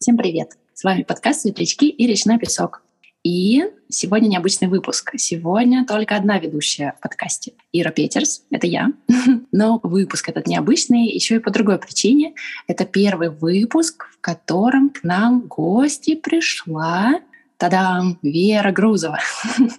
Всем привет! С вами подкаст «Светлячки» и «Речной песок». И сегодня необычный выпуск. Сегодня только одна ведущая в подкасте. Ира Петерс, это я. Но выпуск этот необычный еще и по другой причине. Это первый выпуск, в котором к нам в гости пришла Тадам! Вера Грузова.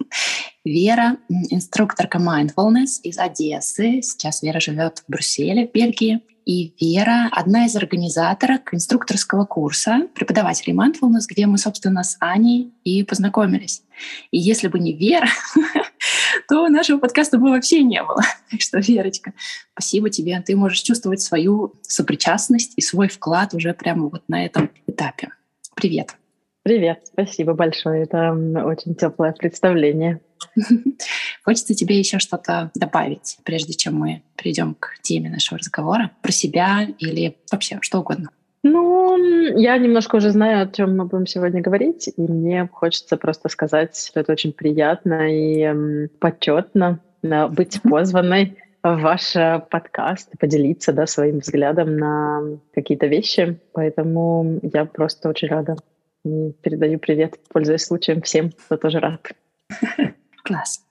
Вера — инструкторка mindfulness из Одессы. Сейчас Вера живет в Брюсселе, в Бельгии. И Вера — одна из организаторок инструкторского курса преподавателей mindfulness, где мы, собственно, с Аней и познакомились. И если бы не Вера, то нашего подкаста бы вообще не было. Так что, Верочка, спасибо тебе. Ты можешь чувствовать свою сопричастность и свой вклад уже прямо вот на этом этапе. Привет. Привет, спасибо большое. Это очень теплое представление. Хочется тебе еще что-то добавить, прежде чем мы перейдем к теме нашего разговора про себя или вообще что угодно. Ну, я немножко уже знаю, о чем мы будем сегодня говорить, и мне хочется просто сказать, что это очень приятно и эм, почетно э, быть позванной в ваш э, подкаст, поделиться да, своим взглядом на какие-то вещи. Поэтому я просто очень рада. И передаю привет, пользуясь случаем всем, кто тоже рад. Класс.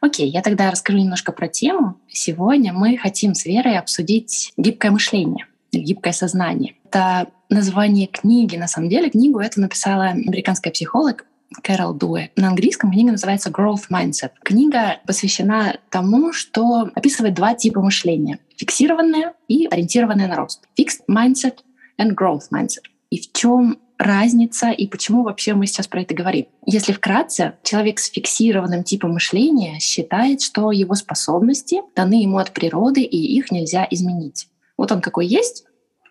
Окей, я тогда расскажу немножко про тему. Сегодня мы хотим с Верой обсудить гибкое мышление, гибкое сознание. Это название книги. На самом деле книгу это написала американская психолог Кэрол Дуэ. На английском книга называется Growth Mindset. Книга посвящена тому, что описывает два типа мышления. Фиксированное и ориентированное на рост. Fixed Mindset and Growth Mindset. И в чем разница и почему вообще мы сейчас про это говорим. Если вкратце, человек с фиксированным типом мышления считает, что его способности даны ему от природы и их нельзя изменить. Вот он какой есть,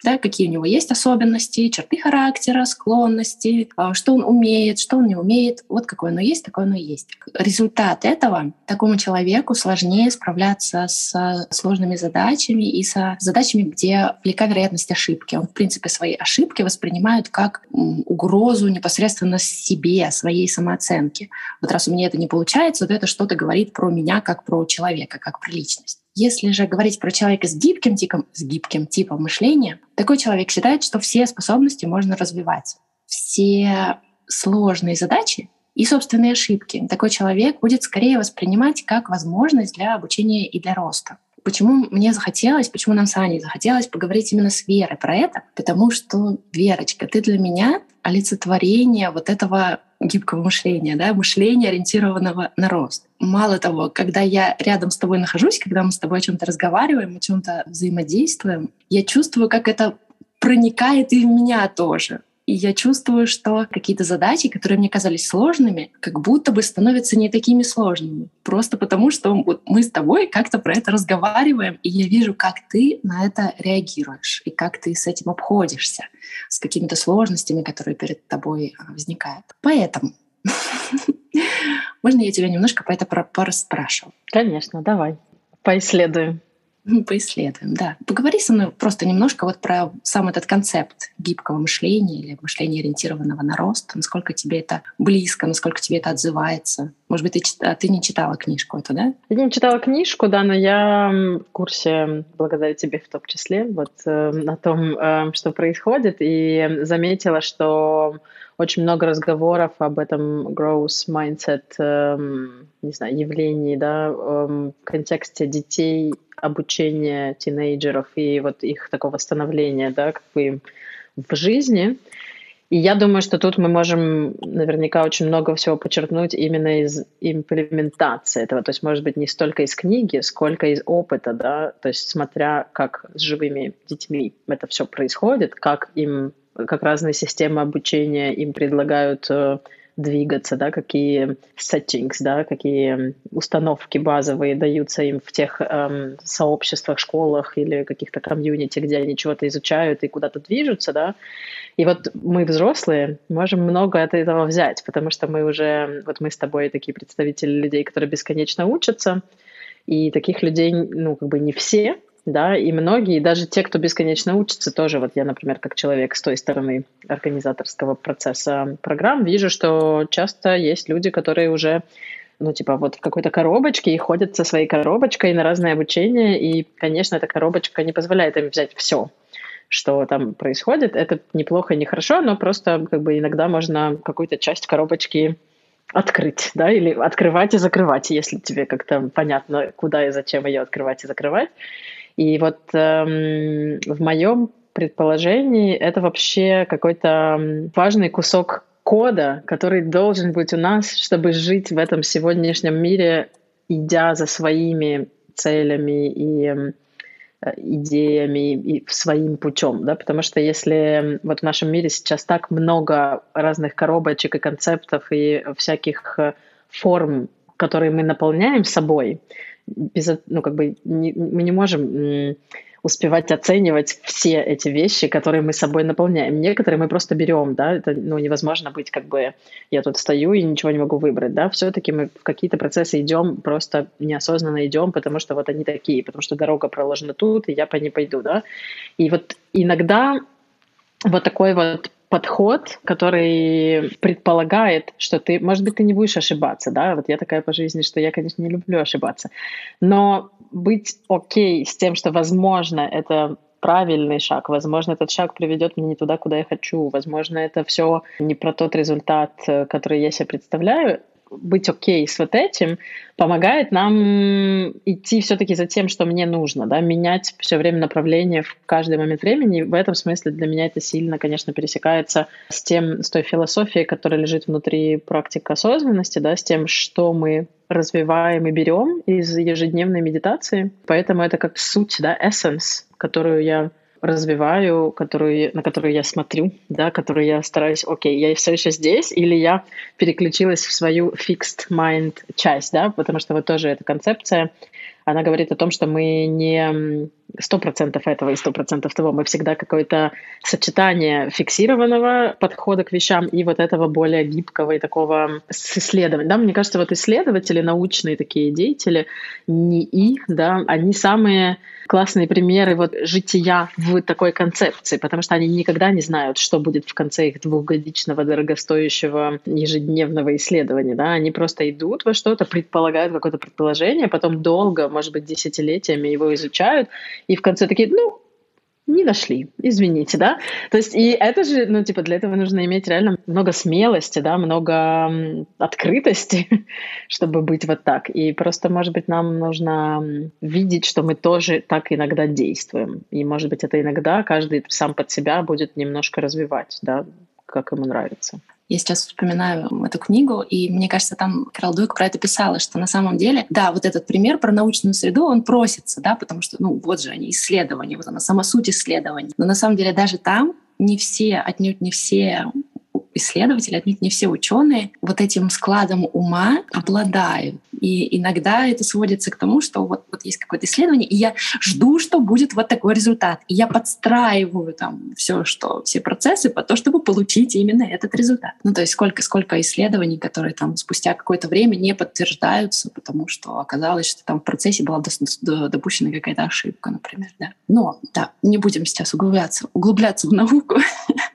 да, какие у него есть особенности, черты характера, склонности, а, что он умеет, что он не умеет. Вот какое оно есть, такое оно есть. Результат этого такому человеку сложнее справляться с сложными задачами и со задачами, где велика вероятность ошибки. Он, в принципе, свои ошибки воспринимает как угрозу непосредственно себе, своей самооценке. Вот раз у меня это не получается, вот это что-то говорит про меня как про человека, как про личность. Если же говорить про человека с гибким типом, с гибким типом мышления, такой человек считает, что все способности можно развивать. Все сложные задачи и собственные ошибки такой человек будет скорее воспринимать как возможность для обучения и для роста. Почему мне захотелось, почему нам с Аней захотелось поговорить именно с Верой про это? Потому что, Верочка, ты для меня олицетворение вот этого гибкого мышления, да, мышления, ориентированного на рост. Мало того, когда я рядом с тобой нахожусь, когда мы с тобой о чем-то разговариваем, о чем-то взаимодействуем, я чувствую, как это проникает и в меня тоже. И я чувствую, что какие-то задачи, которые мне казались сложными, как будто бы становятся не такими сложными. Просто потому, что мы с тобой как-то про это разговариваем, и я вижу, как ты на это реагируешь, и как ты с этим обходишься, с какими-то сложностями, которые перед тобой а, возникают. Поэтому можно я тебя немножко про это пораспрашиваю? Конечно, давай. Поисследуем. Поисследуем, да. Поговори со мной просто немножко вот про сам этот концепт гибкого мышления или мышления, ориентированного на рост. Насколько тебе это близко, насколько тебе это отзывается. Может быть, ты, а, ты не читала книжку эту, да? Я не читала книжку, да, но я в курсе, благодаря тебе в том числе, вот э, о том, э, что происходит, и заметила, что очень много разговоров об этом growth mindset, эм, не знаю, явлении, да, эм, в контексте детей обучения тинейджеров и вот их такого становления, да, как бы в жизни. И я думаю, что тут мы можем наверняка очень много всего подчеркнуть именно из имплементации этого. То есть, может быть, не столько из книги, сколько из опыта, да, то есть смотря как с живыми детьми это все происходит, как им, как разные системы обучения им предлагают э, двигаться, да, какие settings, да, какие установки базовые даются им в тех эм, сообществах, школах или каких-то комьюнити, где они чего-то изучают и куда-то движутся, да. И вот мы, взрослые, можем много от этого взять, потому что мы уже, вот мы с тобой такие представители людей, которые бесконечно учатся, и таких людей, ну, как бы не все, да, и многие, даже те, кто бесконечно учится, тоже, вот я, например, как человек с той стороны организаторского процесса программ, вижу, что часто есть люди, которые уже ну, типа, вот в какой-то коробочке и ходят со своей коробочкой на разное обучение, и, конечно, эта коробочка не позволяет им взять все. что там происходит. Это неплохо, не хорошо, но просто как бы иногда можно какую-то часть коробочки открыть, да, или открывать и закрывать, если тебе как-то понятно, куда и зачем ее открывать и закрывать. И вот эм, в моем предположении это вообще какой-то важный кусок кода, который должен быть у нас, чтобы жить в этом сегодняшнем мире, идя за своими целями и эм, идеями и своим путем, да, потому что если вот в нашем мире сейчас так много разных коробочек и концептов и всяких э, форм, которые мы наполняем собой, без, ну, как бы не, мы не можем успевать оценивать все эти вещи, которые мы собой наполняем. Некоторые мы просто берем, да, это ну, невозможно быть как бы я тут стою и ничего не могу выбрать, да, все-таки мы в какие-то процессы идем, просто неосознанно идем, потому что вот они такие, потому что дорога проложена тут, и я по ней пойду, да. И вот иногда вот такой вот подход, который предполагает, что ты, может быть, ты не будешь ошибаться, да, вот я такая по жизни, что я, конечно, не люблю ошибаться, но быть окей с тем, что, возможно, это правильный шаг. Возможно, этот шаг приведет меня не туда, куда я хочу. Возможно, это все не про тот результат, э, который я себе представляю быть окей с вот этим помогает нам идти все-таки за тем, что мне нужно, да, менять все время направление в каждый момент времени. В этом смысле для меня это сильно, конечно, пересекается с тем, с той философией, которая лежит внутри практики осознанности, да, с тем, что мы развиваем и берем из ежедневной медитации. Поэтому это как суть, да, essence, которую я развиваю, которую, на которую я смотрю, да, которую я стараюсь, окей, я все еще здесь, или я переключилась в свою fixed mind часть, да, потому что вот тоже эта концепция, она говорит о том, что мы не сто процентов этого и сто процентов того. Мы всегда какое-то сочетание фиксированного подхода к вещам и вот этого более гибкого и такого с исследованием. Да, мне кажется, вот исследователи, научные такие деятели, не и, да, они самые классные примеры вот жития в такой концепции, потому что они никогда не знают, что будет в конце их двухгодичного дорогостоящего ежедневного исследования. Да? Они просто идут во что-то, предполагают какое-то предположение, потом долго, может быть, десятилетиями его изучают, и в конце такие, ну, не нашли, извините, да. То есть и это же, ну, типа, для этого нужно иметь реально много смелости, да, много открытости, чтобы быть вот так. И просто, может быть, нам нужно видеть, что мы тоже так иногда действуем. И, может быть, это иногда каждый сам под себя будет немножко развивать, да, как ему нравится. Я сейчас вспоминаю эту книгу, и мне кажется, там Карл Дуйк про это писала, что на самом деле, да, вот этот пример про научную среду, он просится, да, потому что, ну, вот же они, исследования, вот она, сама суть исследований. Но на самом деле даже там не все, отнюдь не все исследователи, отнюдь не все ученые вот этим складом ума обладают. И иногда это сводится к тому, что вот, вот есть какое-то исследование, и я жду, что будет вот такой результат. И я подстраиваю там все, что, все процессы по то, чтобы получить именно этот результат. Ну, то есть сколько, сколько исследований, которые там спустя какое-то время не подтверждаются, потому что оказалось, что там в процессе была допущена какая-то ошибка, например. Да. Но, да, не будем сейчас углубляться, углубляться в науку.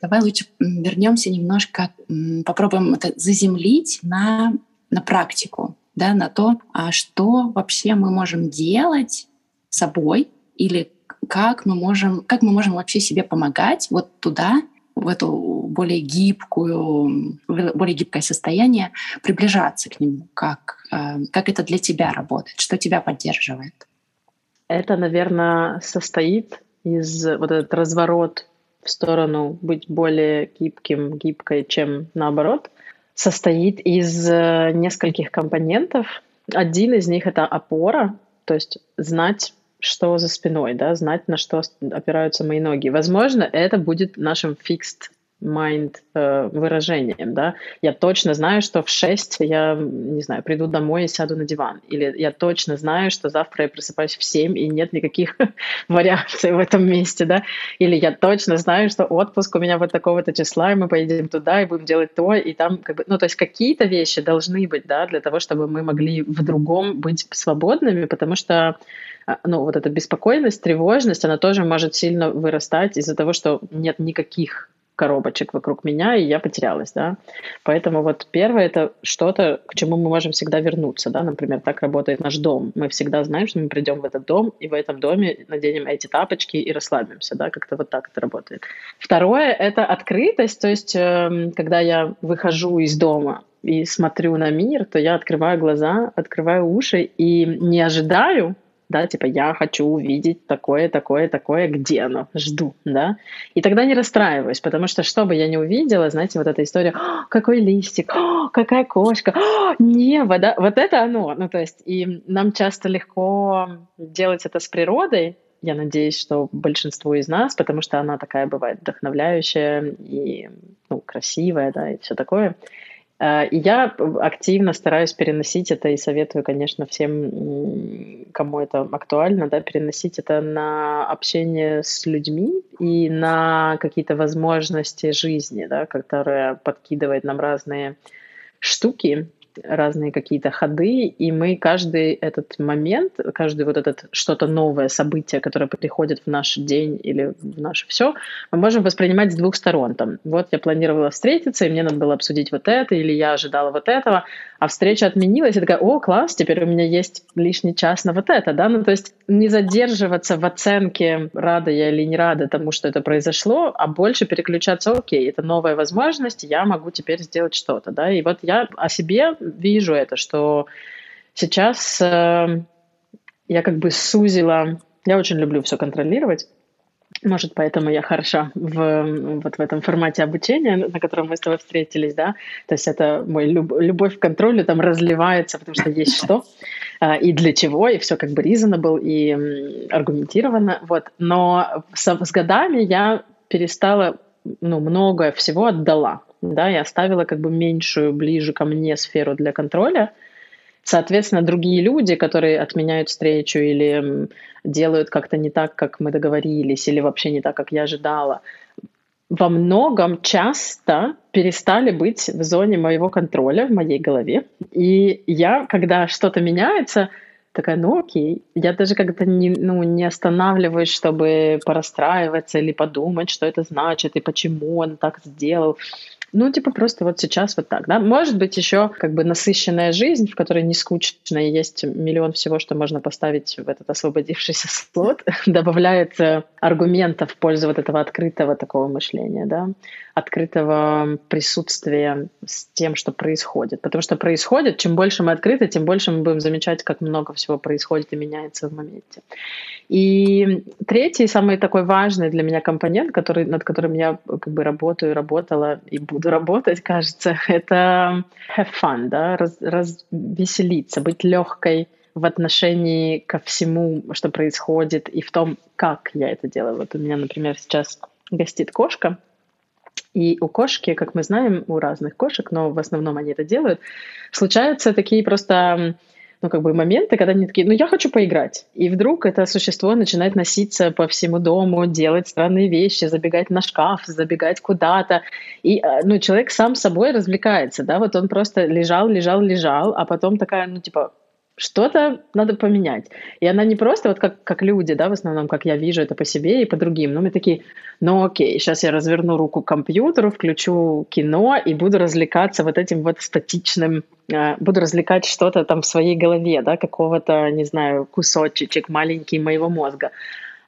Давай лучше вернемся немножко, попробуем это заземлить на, на практику, да, на то, а что вообще мы можем делать собой или как мы можем, как мы можем вообще себе помогать вот туда, в эту более гибкую, более гибкое состояние, приближаться к нему, как, э, как это для тебя работает, что тебя поддерживает? Это, наверное, состоит из вот этот разворот в сторону быть более гибким, гибкой, чем наоборот, состоит из э, нескольких компонентов. Один из них — это опора, то есть знать, что за спиной, да, знать, на что опираются мои ноги. Возможно, это будет нашим fixed mind э, выражением, да, я точно знаю, что в 6 я, не знаю, приду домой и сяду на диван, или я точно знаю, что завтра я просыпаюсь в 7 и нет никаких вариаций в этом месте, да, или я точно знаю, что отпуск у меня вот такого-то числа, и мы поедем туда и будем делать то, и там, как бы, ну, то есть какие-то вещи должны быть, да, для того, чтобы мы могли в другом быть свободными, потому что а, ну, вот эта беспокойность, тревожность, она тоже может сильно вырастать из-за того, что нет никаких коробочек вокруг меня, и я потерялась, да. Поэтому вот первое это что-то, к чему мы можем всегда вернуться, да. Например, так работает наш дом. Мы всегда знаем, что мы придем в этот дом, и в этом доме наденем эти тапочки и расслабимся, да. Как-то вот так это работает. Второе это открытость, то есть э, когда я выхожу из дома, и смотрю на мир, то я открываю глаза, открываю уши и не ожидаю, да, типа я хочу увидеть такое, такое, такое, где оно, жду, да, и тогда не расстраиваюсь, потому что что бы я не увидела, знаете, вот эта история, какой листик, какая кошка, небо, да, вот это оно, ну то есть и нам часто легко делать это с природой, я надеюсь, что большинству из нас, потому что она такая бывает вдохновляющая и ну, красивая, да, и все такое. Э, и я активно стараюсь переносить это и советую, конечно, всем, кому это актуально, да, переносить это на общение с людьми и на какие-то возможности жизни, да, которые подкидывают нам разные штуки, разные какие-то ходы, и мы каждый этот момент, каждый вот этот что-то новое событие, которое приходит в наш день или в наше все, мы можем воспринимать с двух сторон. Там, вот я планировала встретиться, и мне надо было обсудить вот это, или я ожидала вот этого, а встреча отменилась, и такая, о, класс, теперь у меня есть лишний час на вот это, да, ну то есть не задерживаться в оценке, рада я или не рада тому, что это произошло, а больше переключаться, окей, это новая возможность, я могу теперь сделать что-то, да, и вот я о себе вижу это, что сейчас э, я как бы сузила, я очень люблю все контролировать, может, поэтому я хороша в, вот в этом формате обучения, на котором мы с тобой встретились, да. То есть это мой люб, любовь к контролю там разливается, потому что есть что а, и для чего, и все как бы reasonable и аргументировано, вот. Но с, годами я перестала, ну, многое всего отдала, да, я оставила как бы меньшую, ближе ко мне сферу для контроля, Соответственно, другие люди, которые отменяют встречу или делают как-то не так, как мы договорились, или вообще не так, как я ожидала, во многом часто перестали быть в зоне моего контроля в моей голове. И я, когда что-то меняется, такая, ну окей, я даже как-то не, ну, не останавливаюсь, чтобы порастраиваться или подумать, что это значит и почему он так сделал. Ну, типа просто вот сейчас вот так, да. Может быть, еще как бы насыщенная жизнь, в которой не скучно, и есть миллион всего, что можно поставить в этот освободившийся слот, добавляет аргументов в пользу вот этого открытого такого мышления, да, открытого присутствия с тем, что происходит. Потому что происходит, чем больше мы открыты, тем больше мы будем замечать, как много всего происходит и меняется в моменте. И третий, самый такой важный для меня компонент, который, над которым я как бы работаю, работала и буду работать, кажется, это have fun, да, раз, развеселиться, быть легкой в отношении ко всему, что происходит, и в том, как я это делаю. Вот у меня, например, сейчас гостит кошка, и у кошки, как мы знаем, у разных кошек, но в основном они это делают, случаются такие просто ну, как бы моменты, когда они такие, ну, я хочу поиграть. И вдруг это существо начинает носиться по всему дому, делать странные вещи, забегать на шкаф, забегать куда-то. И, э, ну, человек сам собой развлекается, да, вот он просто лежал, лежал, лежал, а потом такая, ну, типа, что-то надо поменять. И она не просто вот как, как люди, да, в основном, как я вижу это по себе и по другим, но мы такие, ну окей, сейчас я разверну руку к компьютеру, включу кино и буду развлекаться вот этим вот статичным, э, буду развлекать что-то там в своей голове, да, какого-то, не знаю, кусочек маленький моего мозга.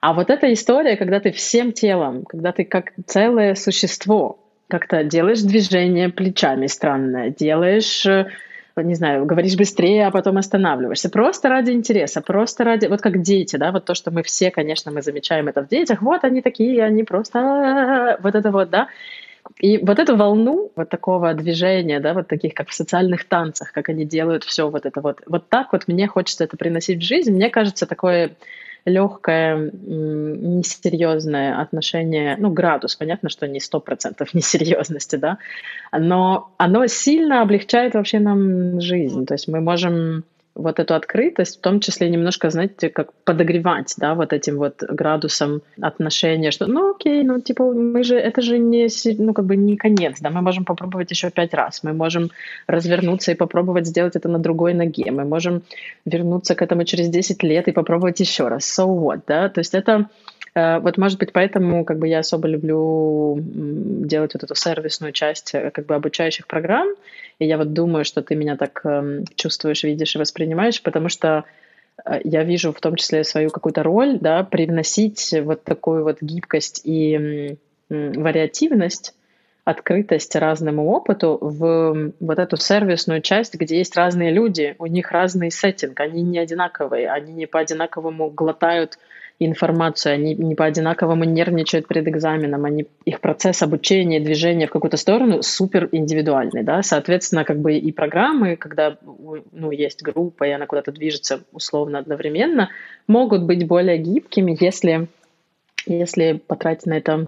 А вот эта история, когда ты всем телом, когда ты как целое существо, как-то делаешь движение плечами странное, делаешь э, не знаю, говоришь быстрее, а потом останавливаешься. Просто ради интереса, просто ради... Вот как дети, да, вот то, что мы все, конечно, мы замечаем это в детях. Вот они такие, они просто... Вот это вот, да. И вот эту волну вот такого движения, да, вот таких, как в социальных танцах, как они делают все вот это вот, вот так вот мне хочется это приносить в жизнь. Мне кажется, такое легкое, несерьезное отношение, ну, градус, понятно, что не сто процентов несерьезности, да, но оно сильно облегчает вообще нам жизнь. То есть мы можем вот эту открытость, в том числе немножко, знаете, как подогревать, да, вот этим вот градусом отношения, что, ну, окей, ну, типа, мы же, это же не, ну, как бы не конец, да, мы можем попробовать еще пять раз, мы можем развернуться и попробовать сделать это на другой ноге, мы можем вернуться к этому через 10 лет и попробовать еще раз, so what, да, то есть это вот, может быть, поэтому как бы я особо люблю делать вот эту сервисную часть э, как бы обучающих программ, и я вот думаю, что ты меня так эм, чувствуешь, видишь и воспринимаешь, потому что э, я вижу в том числе свою какую-то роль, да, привносить вот такую вот гибкость и вариативность открытость разному опыту в вот эту сервисную часть, где есть разные люди, у них разный сеттинг, они не одинаковые, они не по одинаковому глотают информацию, они не по одинаковому нервничают перед экзаменом, они, их процесс обучения, движения в какую-то сторону супер индивидуальный, да, соответственно, как бы и программы, когда, ну, есть группа, и она куда-то движется условно одновременно, могут быть более гибкими, если, если потратить на это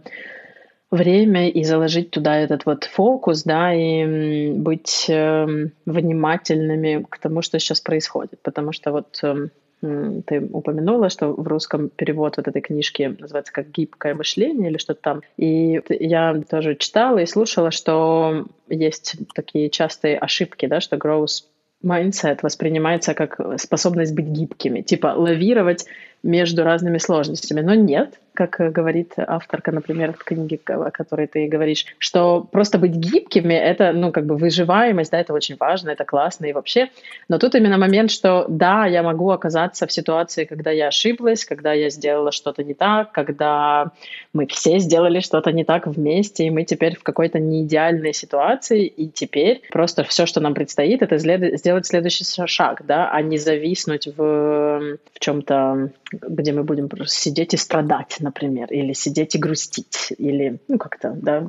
время и заложить туда этот вот фокус, да, и быть э, внимательными к тому, что сейчас происходит. Потому что вот э, ты упомянула, что в русском перевод вот этой книжки называется как «Гибкое мышление» или что-то там. И я тоже читала и слушала, что есть такие частые ошибки, да, что growth mindset воспринимается как способность быть гибкими, типа лавировать между разными сложностями. Но нет, как говорит авторка, например, в книге, о которой ты говоришь, что просто быть гибкими — это, ну, как бы выживаемость, да, это очень важно, это классно и вообще. Но тут именно момент, что да, я могу оказаться в ситуации, когда я ошиблась, когда я сделала что-то не так, когда мы все сделали что-то не так вместе, и мы теперь в какой-то неидеальной ситуации, и теперь просто все, что нам предстоит, это сделать следующий шаг, да, а не зависнуть в, в чем-то где мы будем просто сидеть и страдать, например, или сидеть и грустить, или, ну, как-то, да,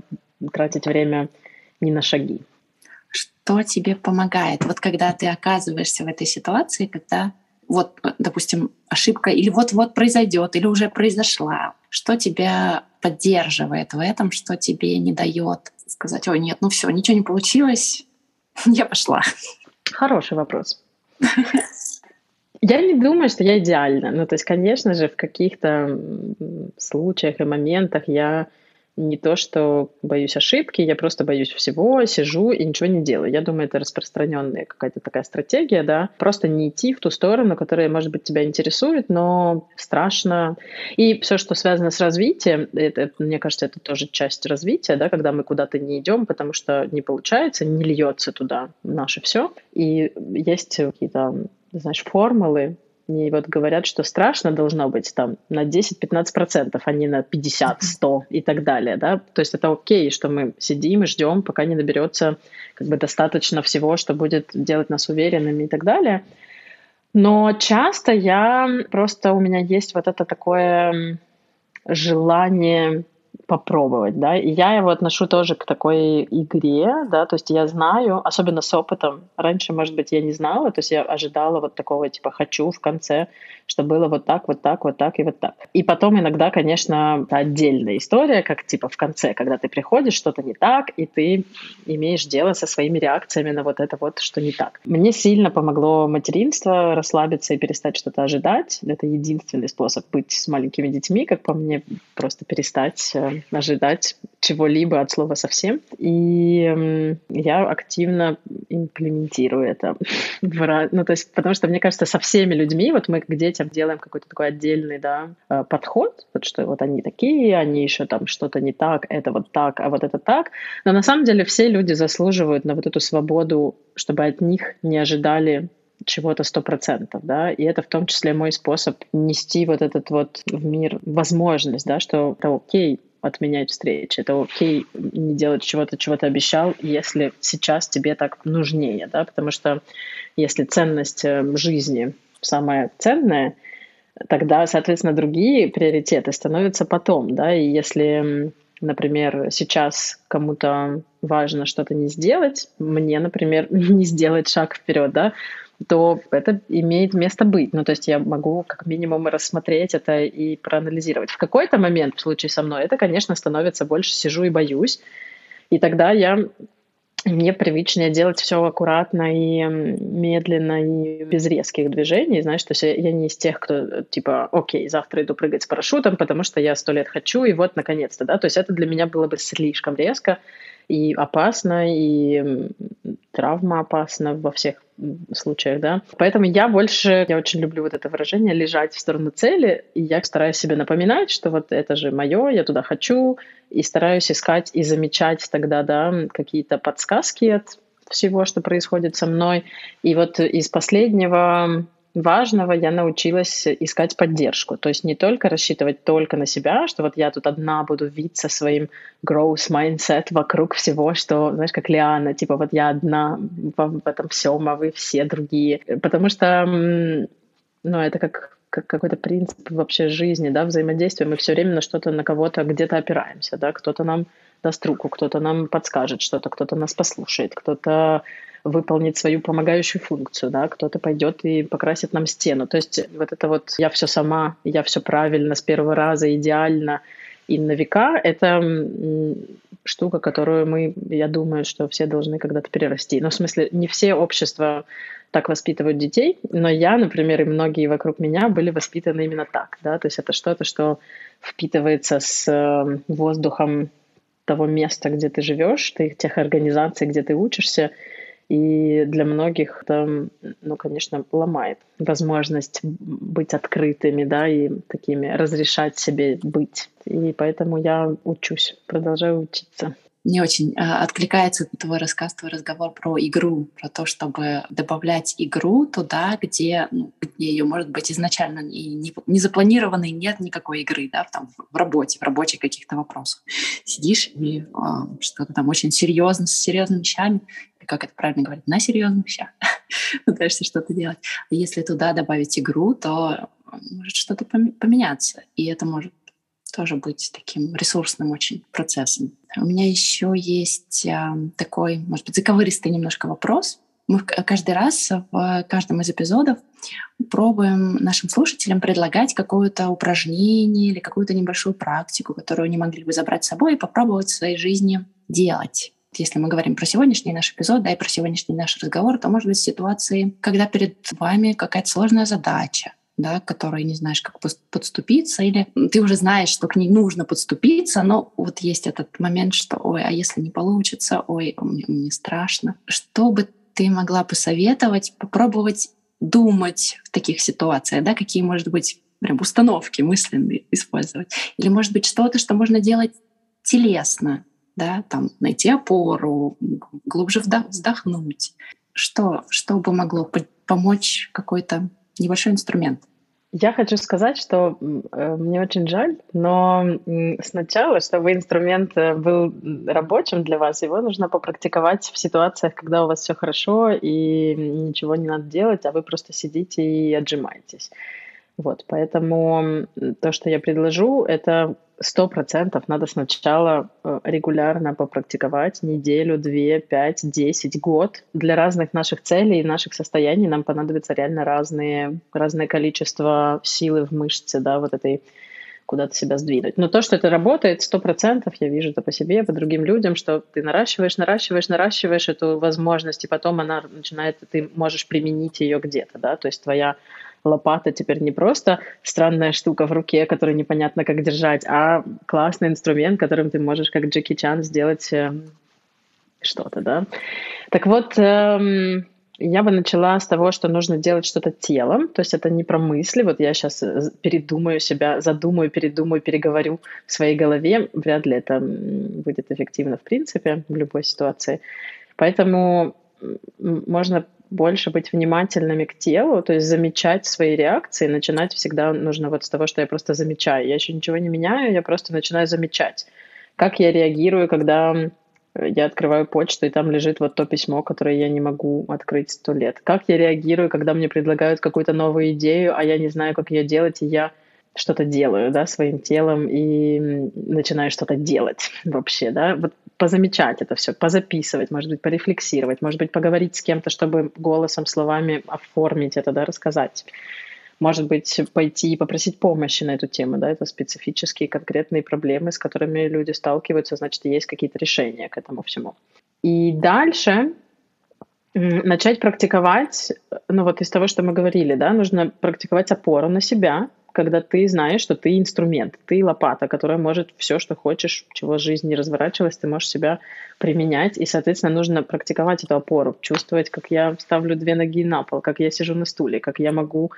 тратить время не на шаги. Что тебе помогает? Вот когда ты оказываешься в этой ситуации, когда вот, допустим, ошибка или вот-вот произойдет, или уже произошла, что тебя поддерживает в этом, что тебе не дает сказать, ой, нет, ну все, ничего не получилось, я пошла. Хороший вопрос. Я не думаю, что я идеальна. Ну, то есть, конечно же, в каких-то случаях и моментах я не то, что боюсь ошибки, я просто боюсь всего, сижу и ничего не делаю. Я думаю, это распространенная какая-то такая стратегия, да, просто не идти в ту сторону, которая, может быть, тебя интересует, но страшно. И все, что связано с развитием, это, мне кажется, это тоже часть развития, да, когда мы куда-то не идем, потому что не получается, не льется туда наше все. И есть какие-то знаешь, формулы, и вот говорят, что страшно должно быть там на 10-15%, а не на 50-100 и так далее, да. То есть это окей, что мы сидим и ждем, пока не наберется как бы достаточно всего, что будет делать нас уверенными и так далее. Но часто я просто у меня есть вот это такое желание попробовать, да, и я его отношу тоже к такой игре, да, то есть я знаю, особенно с опытом, раньше, может быть, я не знала, то есть я ожидала вот такого, типа, хочу в конце, что было вот так, вот так, вот так и вот так. И потом иногда, конечно, отдельная история, как, типа, в конце, когда ты приходишь, что-то не так, и ты имеешь дело со своими реакциями на вот это вот, что не так. Мне сильно помогло материнство, расслабиться и перестать что-то ожидать. Это единственный способ быть с маленькими детьми, как по мне, просто перестать э, ожидать чего-либо от слова совсем. И я активно имплементирую это. Ну, то есть, потому что, мне кажется, со всеми людьми, вот мы к детям делаем какой-то такой отдельный, да, э, подход, вот что вот они такие, они еще там что-то не так, это вот так, а вот это так. Но на самом деле все люди заслуживают на вот эту свободу, чтобы от них не ожидали чего-то сто процентов, да, и это в том числе мой способ нести вот этот вот в мир возможность, да, что это окей, отменять встречи. Это окей не делать чего-то, чего ты обещал, если сейчас тебе так нужнее, да, потому что если ценность э, жизни самая ценная, тогда, соответственно, другие приоритеты становятся потом, да, и если например, сейчас кому-то важно что-то не сделать, мне, например, не сделать шаг вперед, да, то это имеет место быть. Ну, то есть я могу как минимум рассмотреть это и проанализировать. В какой-то момент, в случае со мной, это, конечно, становится больше сижу и боюсь. И тогда я мне привычнее делать все аккуратно и медленно и без резких движений, знаешь, то есть я не из тех, кто типа, окей, завтра иду прыгать с парашютом, потому что я сто лет хочу, и вот наконец-то, да, то есть это для меня было бы слишком резко и опасно, и травма опасна во всех случаях, да. Поэтому я больше, я очень люблю вот это выражение «лежать в сторону цели», и я стараюсь себе напоминать, что вот это же мое, я туда хочу, и стараюсь искать и замечать тогда, да, какие-то подсказки от всего, что происходит со мной. И вот из последнего важного я научилась искать поддержку. То есть не только рассчитывать только на себя, что вот я тут одна буду виться своим growth mindset вокруг всего, что, знаешь, как Лиана, типа вот я одна в, в этом всем, а вы все другие. Потому что, ну, это как как какой-то принцип вообще жизни, да, взаимодействия. Мы все время на что-то, на кого-то где-то опираемся, да, кто-то нам даст руку, кто-то нам подскажет что-то, кто-то нас послушает, кто-то выполнит свою помогающую функцию, да, кто-то пойдет и покрасит нам стену. То есть вот это вот «я все сама», «я все правильно», с первого раза, идеально и на века — это штука, которую мы, я думаю, что все должны когда-то перерасти. Но в смысле, не все общества так воспитывают детей, но я, например, и многие вокруг меня были воспитаны именно так, да, то есть это что-то, что впитывается с э, воздухом того места, где ты живешь, тех организаций, где ты учишься, и для многих это, ну, конечно, ломает возможность быть открытыми, да, и такими разрешать себе быть. И поэтому я учусь, продолжаю учиться. Мне очень э, откликается твой рассказ, твой разговор про игру, про то, чтобы добавлять игру туда, где, ну, где ее, может быть, изначально и не, не запланированной нет никакой игры, да, там, в работе, в рабочих каких-то вопросах. Сидишь и э, что-то там очень серьезно, с серьезными вещами, как это правильно говорить, на серьезных вещах пытаешься что-то делать. А если туда добавить игру, то может что-то поменяться, и это может тоже быть таким ресурсным очень процессом. У меня еще есть э, такой, может быть, заковыристый немножко вопрос. Мы каждый раз в каждом из эпизодов пробуем нашим слушателям предлагать какое-то упражнение или какую-то небольшую практику, которую они могли бы забрать с собой и попробовать в своей жизни делать если мы говорим про сегодняшний наш эпизод, да, и про сегодняшний наш разговор, то может быть ситуации, когда перед вами какая-то сложная задача, да, которой не знаешь, как подступиться, или ты уже знаешь, что к ней нужно подступиться, но вот есть этот момент, что, ой, а если не получится, ой, мне, мне страшно. Что бы ты могла посоветовать, попробовать думать в таких ситуациях, да, какие, может быть, прям установки мысленные использовать. Или, может быть, что-то, что можно делать телесно, да, там найти опору, глубже вдохнуть. Что, что бы могло помочь какой-то небольшой инструмент. Я хочу сказать, что э, мне очень жаль, но сначала, чтобы инструмент э, был рабочим для вас, его нужно попрактиковать в ситуациях, когда у вас все хорошо и ничего не надо делать, а вы просто сидите и отжимаетесь. Вот, поэтому то, что я предложу, это сто процентов надо сначала э, регулярно попрактиковать неделю, две, пять, десять, год. Для разных наших целей и наших состояний нам понадобится реально разные, разное количество силы в мышце, да, вот этой куда-то себя сдвинуть. Но то, что это работает, сто процентов, я вижу это по себе, по другим людям, что ты наращиваешь, наращиваешь, наращиваешь эту возможность, и потом она начинает, ты можешь применить ее где-то, да, то есть твоя лопата теперь не просто странная штука в руке, которую непонятно как держать, а классный инструмент, которым ты можешь, как Джеки Чан, сделать э, что-то, да. Так вот, эм, я бы начала с того, что нужно делать что-то телом, то есть это не про мысли, вот я сейчас э, передумаю себя, задумаю, передумаю, переговорю в своей голове, вряд ли это будет эффективно в принципе в любой ситуации. Поэтому можно больше быть внимательными к телу, то есть замечать свои реакции. Начинать всегда нужно вот с того, что я просто замечаю. Я еще ничего не меняю, я просто начинаю замечать. Как я реагирую, когда я открываю почту, и там лежит вот то письмо, которое я не могу открыть сто лет. Как я реагирую, когда мне предлагают какую-то новую идею, а я не знаю, как ее делать, и я что-то делаю, да, своим телом и начинаю что-то делать вообще, да, вот позамечать это все, позаписывать, может быть, порефлексировать, может быть, поговорить с кем-то, чтобы голосом, словами оформить это, да, рассказать. Может быть, пойти и попросить помощи на эту тему, да, это специфические конкретные проблемы, с которыми люди сталкиваются, значит, есть какие-то решения к этому всему. И дальше начать практиковать, ну вот из того, что мы говорили, да, нужно практиковать опору на себя, когда ты знаешь, что ты инструмент, ты лопата, которая может все, что хочешь, чего жизнь не разворачивалась, ты можешь себя применять, и, соответственно, нужно практиковать эту опору, чувствовать, как я ставлю две ноги на пол, как я сижу на стуле, как я могу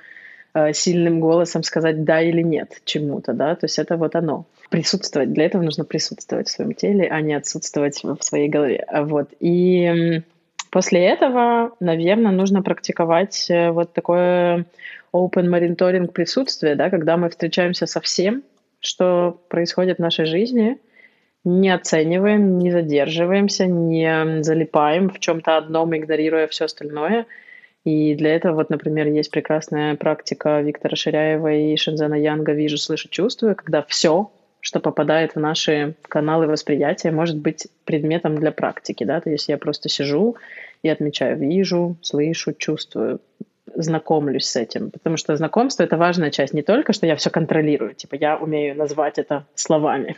э, сильным голосом сказать да или нет чему-то, да, то есть это вот оно. Присутствовать, для этого нужно присутствовать в своем теле, а не отсутствовать в своей голове. Вот. И после этого, наверное, нужно практиковать э, вот такое open monitoring присутствие, да, когда мы встречаемся со всем, что происходит в нашей жизни, не оцениваем, не задерживаемся, не залипаем в чем-то одном, игнорируя все остальное. И для этого, вот, например, есть прекрасная практика Виктора Ширяева и Шензена Янга «Вижу, слышу, чувствую», когда все, что попадает в наши каналы восприятия, может быть предметом для практики. Да? То есть я просто сижу и отмечаю «вижу, слышу, чувствую» знакомлюсь с этим, потому что знакомство — это важная часть. Не только, что я все контролирую, типа я умею назвать это словами,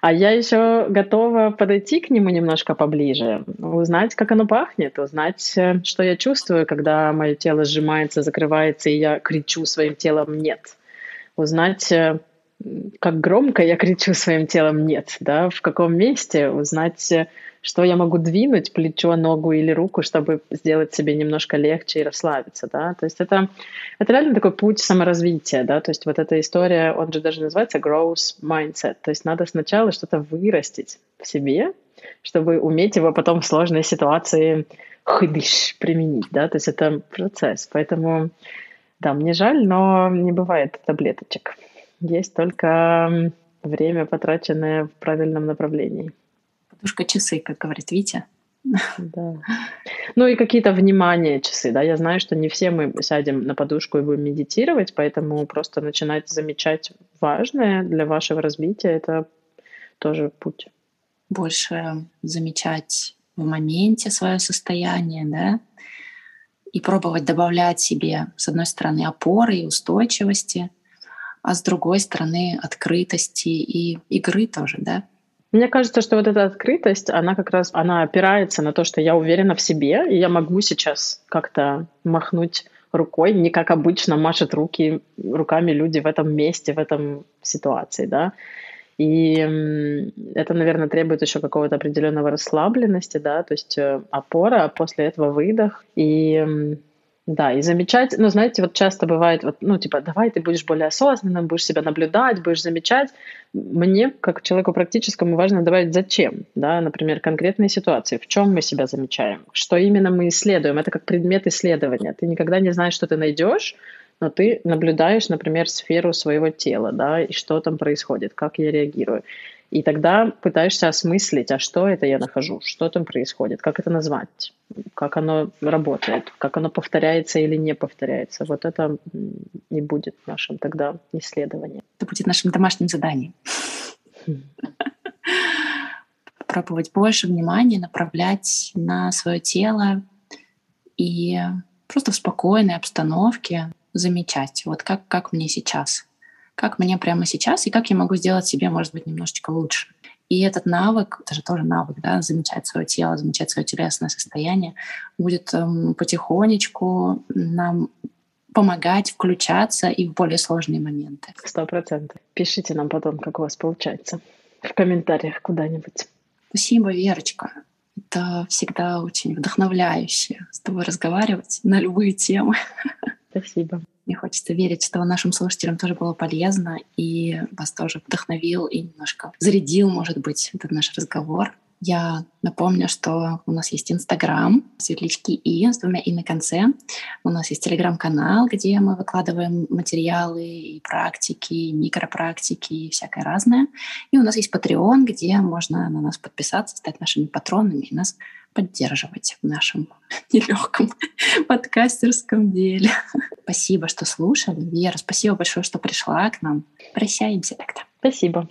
а я еще готова подойти к нему немножко поближе, узнать, как оно пахнет, узнать, э, что я чувствую, когда мое тело сжимается, закрывается, и я кричу своим телом «нет». Узнать, э, как громко я кричу своим телом «нет», да, в каком месте, узнать, э, что я могу двинуть плечо, ногу или руку, чтобы сделать себе немножко легче и расслабиться, да, то есть это, это реально такой путь саморазвития, да, то есть вот эта история, он же даже называется growth mindset, то есть надо сначала что-то вырастить в себе, чтобы уметь его потом в сложной ситуации хыдыш применить, да, то есть это процесс, поэтому, да, мне жаль, но не бывает таблеточек, есть только время, потраченное в правильном направлении. Подушка часы, как говорит Витя. Да. Ну и какие-то внимания часы, да. Я знаю, что не все мы сядем на подушку и будем медитировать, поэтому просто начинать замечать важное для вашего развития это тоже путь. Больше замечать в моменте свое состояние, да, и пробовать добавлять себе, с одной стороны, опоры и устойчивости, а с другой стороны, открытости и игры тоже, да. Мне кажется, что вот эта открытость, она как раз, она опирается на то, что я уверена в себе, и я могу сейчас как-то махнуть рукой, не как обычно машут руки, руками люди в этом месте, в этом ситуации, да. И это, наверное, требует еще какого-то определенного расслабленности, да, то есть э, опора, а после этого выдох. И да, и замечать, ну, знаете, вот часто бывает, вот, ну, типа, давай ты будешь более осознанным, будешь себя наблюдать, будешь замечать. Мне, как человеку практическому, важно добавить зачем, да, например, конкретные ситуации, в чем мы себя замечаем, что именно мы исследуем, это как предмет исследования. Ты никогда не знаешь, что ты найдешь, но ты наблюдаешь, например, сферу своего тела, да, и что там происходит, как я реагирую. И тогда пытаешься осмыслить, а что это я нахожу, что там происходит, как это назвать, как оно работает, как оно повторяется или не повторяется. Вот это не будет нашим тогда исследованием. Это будет нашим домашним заданием. Хм. Пробовать больше внимания направлять на свое тело и просто в спокойной обстановке замечать, вот как, как мне сейчас — как мне прямо сейчас и как я могу сделать себе, может быть, немножечко лучше. И этот навык, это же тоже навык, да, замечать свое тело, замечать свое телесное состояние, будет эм, потихонечку нам помогать включаться и в более сложные моменты. Сто процентов. Пишите нам потом, как у вас получается. В комментариях куда-нибудь. Спасибо, Верочка. Это всегда очень вдохновляюще с тобой разговаривать на любые темы. Спасибо. Мне хочется верить, что нашим слушателям тоже было полезно и вас тоже вдохновил и немножко зарядил, может быть, этот наш разговор. Я напомню, что у нас есть Инстаграм, светлячки И с двумя И на конце. У нас есть Телеграм-канал, где мы выкладываем материалы и практики, и микропрактики и всякое разное. И у нас есть Patreon, где можно на нас подписаться, стать нашими патронами и нас поддерживать в нашем нелегком подкастерском деле. Спасибо, что слушали. Вера, спасибо большое, что пришла к нам. Прощаемся тогда. Спасибо.